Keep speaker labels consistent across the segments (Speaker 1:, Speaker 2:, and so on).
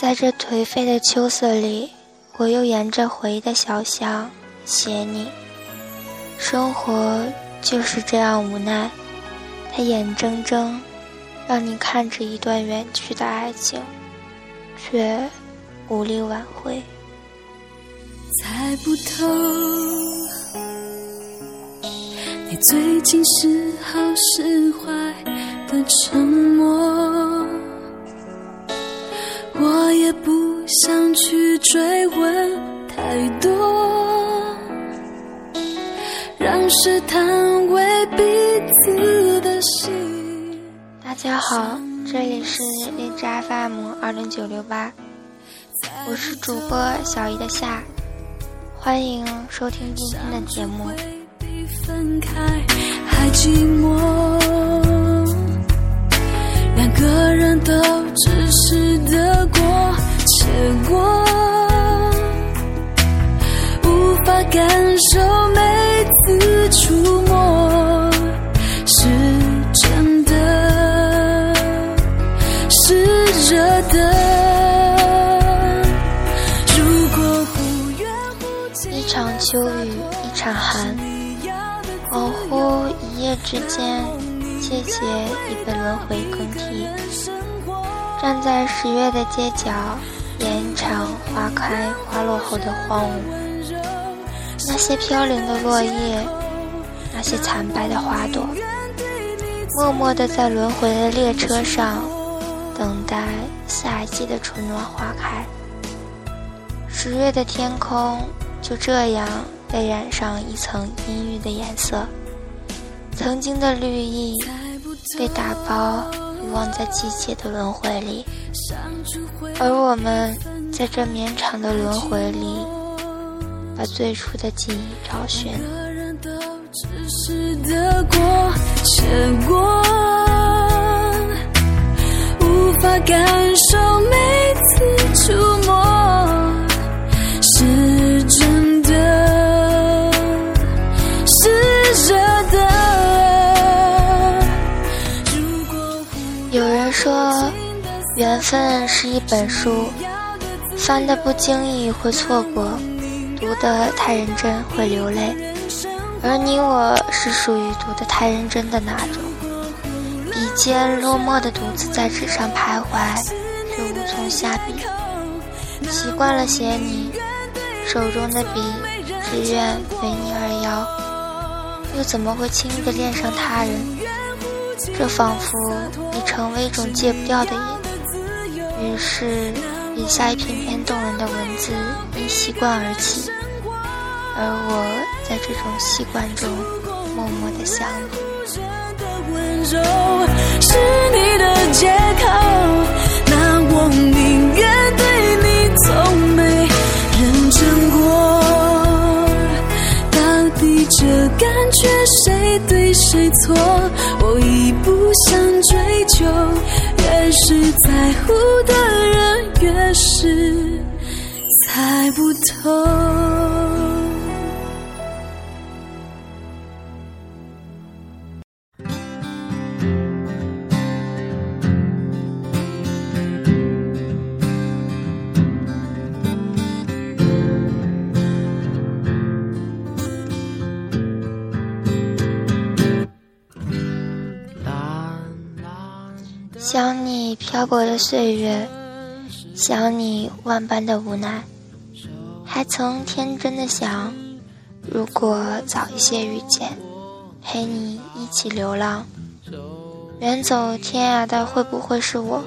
Speaker 1: 在这颓废的秋色里，我又沿着回忆的小巷写你。生活就是这样无奈，它眼睁睁让你看着一段远去的爱情，却无力挽回。
Speaker 2: 猜不透，你最近是好是坏的沉想去追问太多，让试探为彼此的心。
Speaker 1: 大家好，这里是荔枝 FM 二零九六八，我是主播小姨的夏。欢迎收听今天的节目。
Speaker 2: 还寂寞，两个人都只是得过且过，无法感受每次触摸是真的，是热的。
Speaker 1: 秋雨一场寒，恍惚一夜之间，切切已被轮回更替。站在十月的街角，场花开花落后的荒芜。那些飘零的落叶，那些惨败的花朵，默默地在轮回的列车上，等待下一季的春暖花开。十月的天空。就这样被染上一层阴郁的颜色，曾经的绿意被打包遗忘在季节的轮回里，而我们在这绵长的轮回里，把最初的记忆找寻。
Speaker 2: 无法感受每次触摸是。真的是热的。
Speaker 1: 有人说，缘分是一本书，翻的不经意会错过，读的太认真会流泪。而你我是属于读的太认真的那种，笔尖落寞的独自在纸上徘徊，却无从下笔，习惯了写你。手中的笔只愿为你而摇，又怎么会轻易的恋上他人？这仿佛已成为一种戒不掉的瘾。于是，笔下一篇篇动人的文字因习惯而起，而我在这种习惯中默默的想
Speaker 2: 你的借口，那我宁愿对你从没认。真过，到底这感觉谁对谁错？我已不想追究，越是在乎的人，越是猜不透。
Speaker 1: 想你漂泊的岁月，想你万般的无奈，还曾天真的想，如果早一些遇见，陪你一起流浪，远走天涯的会不会是我？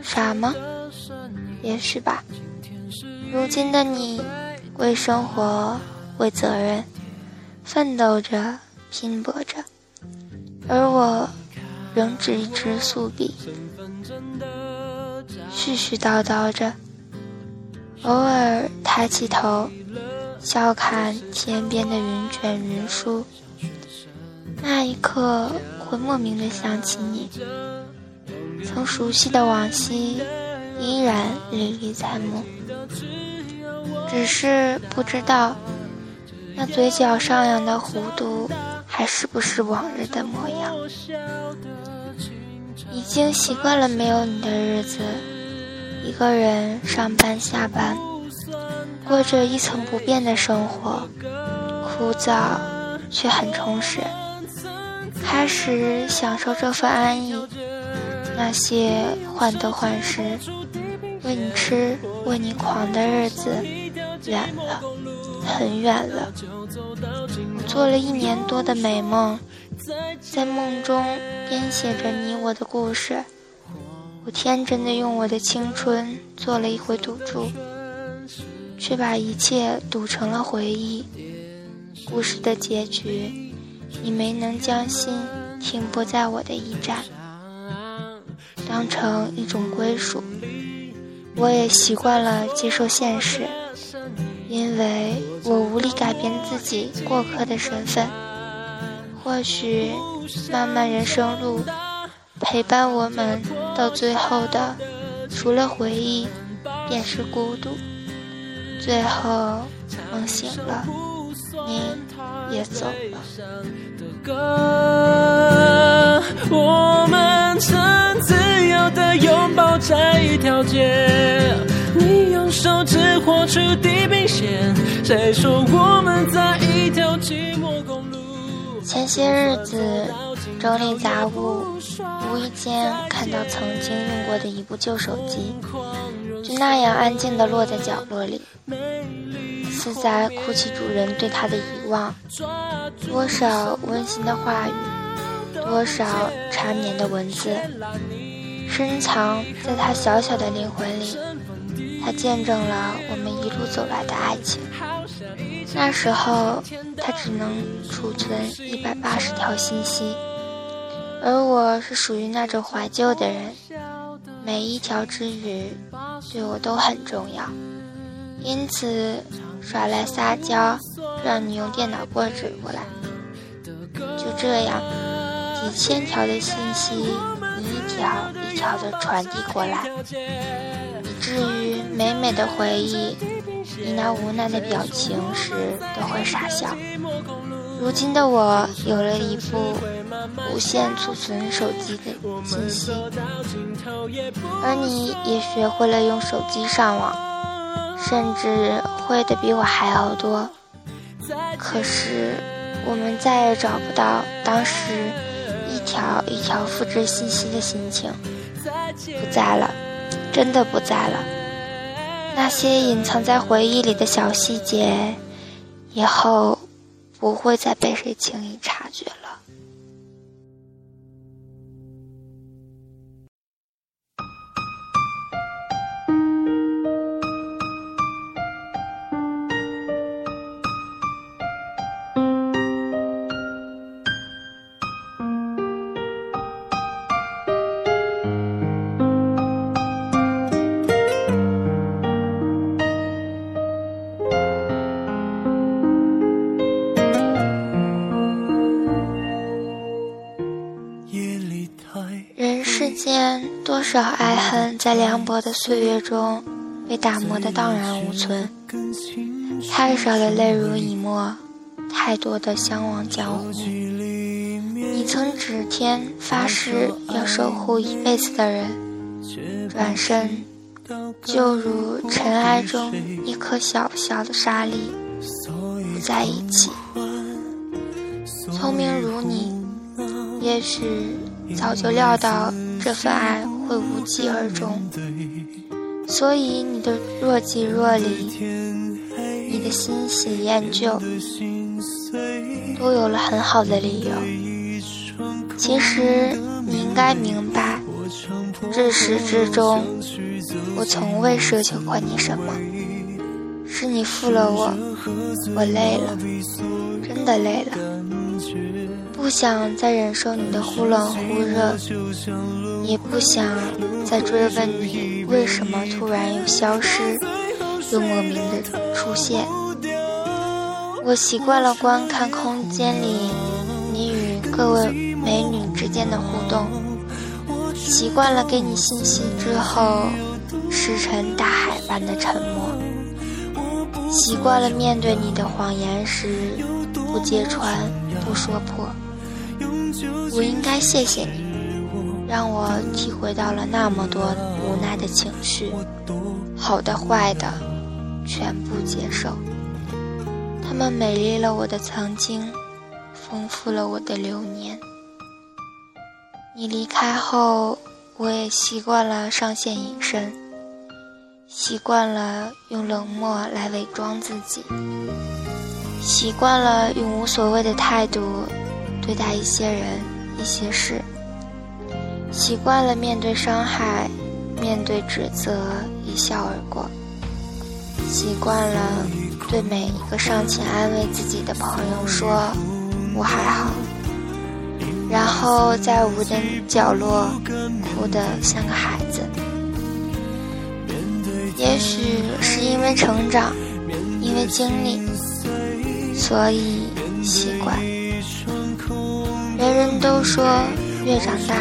Speaker 1: 傻吗？也许吧。如今的你，为生活，为责任，奋斗着，拼搏着，而我。仍只一支素笔，絮絮叨叨着，偶尔抬起头，笑看天边的云卷云舒。那一刻，会莫名的想起你，曾熟悉的往昔依然历历在目，只是不知道，那嘴角上扬的弧度，还是不是往日的模样。已经习惯了没有你的日子，一个人上班下班，过着一成不变的生活，枯燥却很充实。开始享受这份安逸，那些患得患失、为你痴、为你狂的日子，远了，很远了。我做了一年多的美梦，在梦中编写着你我的故事。我天真的用我的青春做了一回赌注，却把一切赌成了回忆。故事的结局，你没能将心停泊在我的驿站，当成一种归属。我也习惯了接受现实，因为我无力改变自己过客的身份。或许，漫漫人生路。陪伴我们到最后的，除了回忆，便是孤独。最后梦醒了，你也走了。我们曾自由的拥抱在一条街，你用手指划出地平线，谁说我们在一条寂寞公路？前些日子整理杂物。无意间看到曾经用过的一部旧手机，就那样安静地落在角落里，似在哭泣主人对它的遗忘。多少温馨的话语，多少缠绵的文字，深藏在他小小的灵魂里。他见证了我们一路走来的爱情。那时候，他只能储存一百八十条信息。而我是属于那种怀旧的人，每一条之语对我都很重要，因此耍赖撒娇，让你用电脑过纸过来。就这样，几千条的信息，你一条一条的传递过来，以至于每每的回忆你那无奈的表情时，都会傻笑。如今的我有了一部无限储存手机的信息，而你也学会了用手机上网，甚至会的比我还要多。可是我们再也找不到当时一条一条复制信息的心情，不在了，真的不在了。那些隐藏在回忆里的小细节，以后。不会再被谁轻易察觉了。多少爱恨在凉薄的岁月中被打磨得荡然无存，太少的泪如以沫，太多的相忘江湖。你曾指天发誓要守护一辈子的人，转身就如尘埃中一颗小小的沙粒，不在一起。聪明如你，也许早就料到这份爱。会无疾而终，所以你的若即若离，你的欣喜厌旧，都有了很好的理由。其实你应该明白，至始至终，我从未奢求过你什么，是你负了我，我累了，真的累了。不想再忍受你的忽冷忽热，也不想再追问你为什么突然又消失，又莫名的出现。我习惯了观看空间里你与各位美女之间的互动，习惯了给你信息之后石沉大海般的沉默，习惯了面对你的谎言时不揭穿、不说破。我应该谢谢你，让我体会到了那么多无奈的情绪，好的坏的，全部接受。他们美丽了我的曾经，丰富了我的流年。你离开后，我也习惯了上线隐身，习惯了用冷漠来伪装自己，习惯了用无所谓的态度对待一些人、一些事。习惯了面对伤害，面对指责，一笑而过。习惯了对每一个上前安慰自己的朋友说“我还好”，然后在无人角落哭得像个孩子。也许是因为成长，因为经历，所以习惯。人人都说越长大。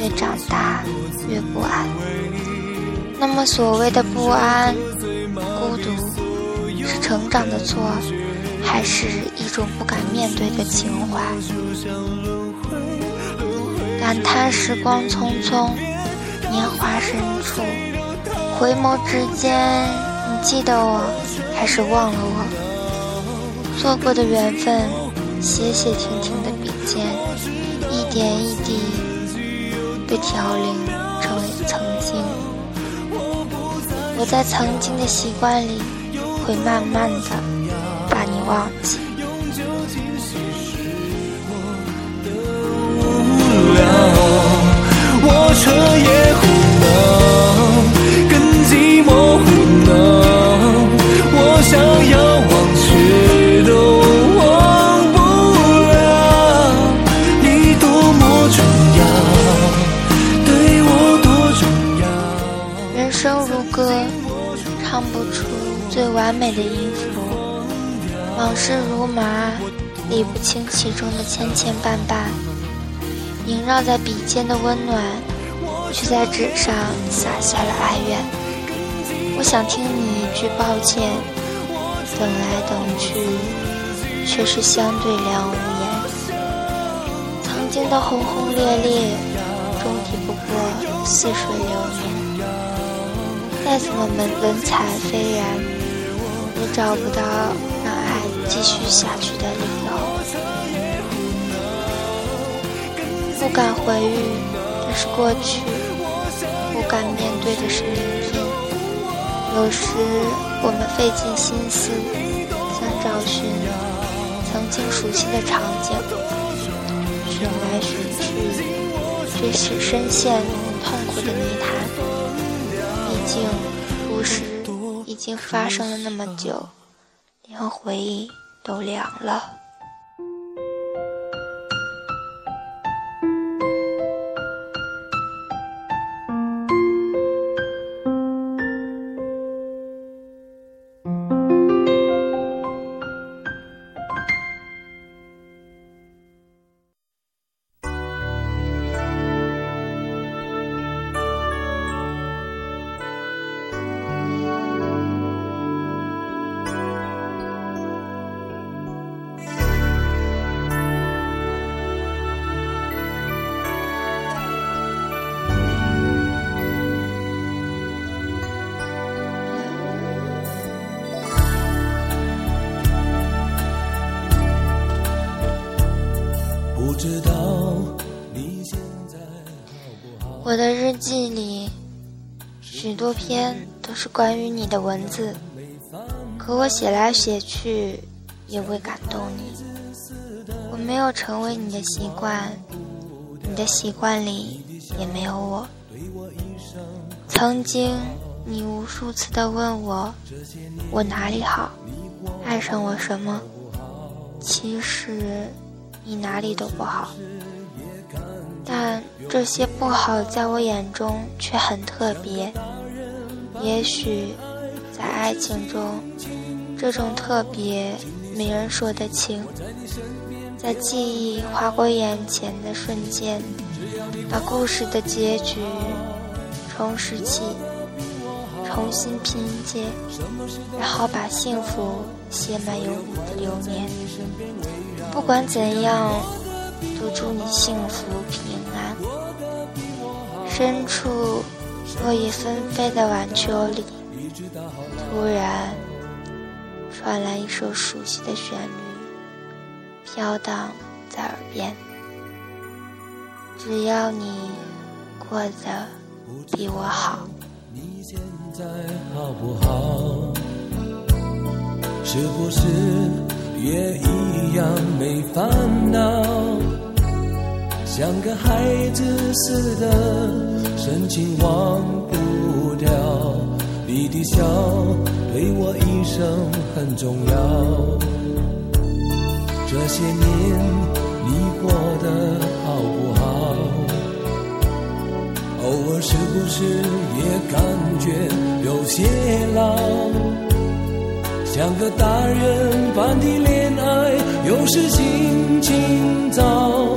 Speaker 1: 越长大越不安，那么所谓的不安、孤独，是成长的错，还是一种不敢面对的情怀？感叹时光匆匆，年华深处，回眸之间，你记得我，还是忘了我？错过的缘分，写写停停的笔尖，一点一滴。被调零成为曾经，我在曾经的习惯里，会慢慢的把你忘记。我彻夜往事如麻，理不清其中的千千绊绊。萦绕在笔尖的温暖，却在纸上洒下了哀怨。我想听你一句抱歉，等来等去，却是相对两无言。曾经的轰轰烈烈，终抵不过似水流年。再怎么文文采斐然。也找不到继续下去的理由，不敢回忆，的是过去；不敢面对的是明天。有时我们费尽心思，想找寻曾经熟悉的场景，寻来寻去，却是深陷痛苦的泥潭。毕竟，故事。已经发生了那么久，连回忆都凉了。记忆里，许多篇都是关于你的文字，可我写来写去，也未感动你。我没有成为你的习惯，你的习惯里也没有我。曾经，你无数次的问我，我哪里好，爱上我什么？其实，你哪里都不好。但这些不好，在我眼中却很特别。也许，在爱情中，这种特别没人说得清。在记忆划过眼前的瞬间，把故事的结局重拾起，重新拼接，然后把幸福写满有你的流年。不管怎样。都祝你幸福平安。深处落叶纷飞的晚秋里，突然传来一首熟悉的旋律，飘荡在耳边。只要你过得比我好。
Speaker 3: 你现在好不好？是不是也一样没烦恼？像个孩子似的，深情忘不掉。你的笑对我一生很重要。这些年你过得好不好？偶尔是不是也感觉有些老？像个大人般的恋爱，有时心情糟。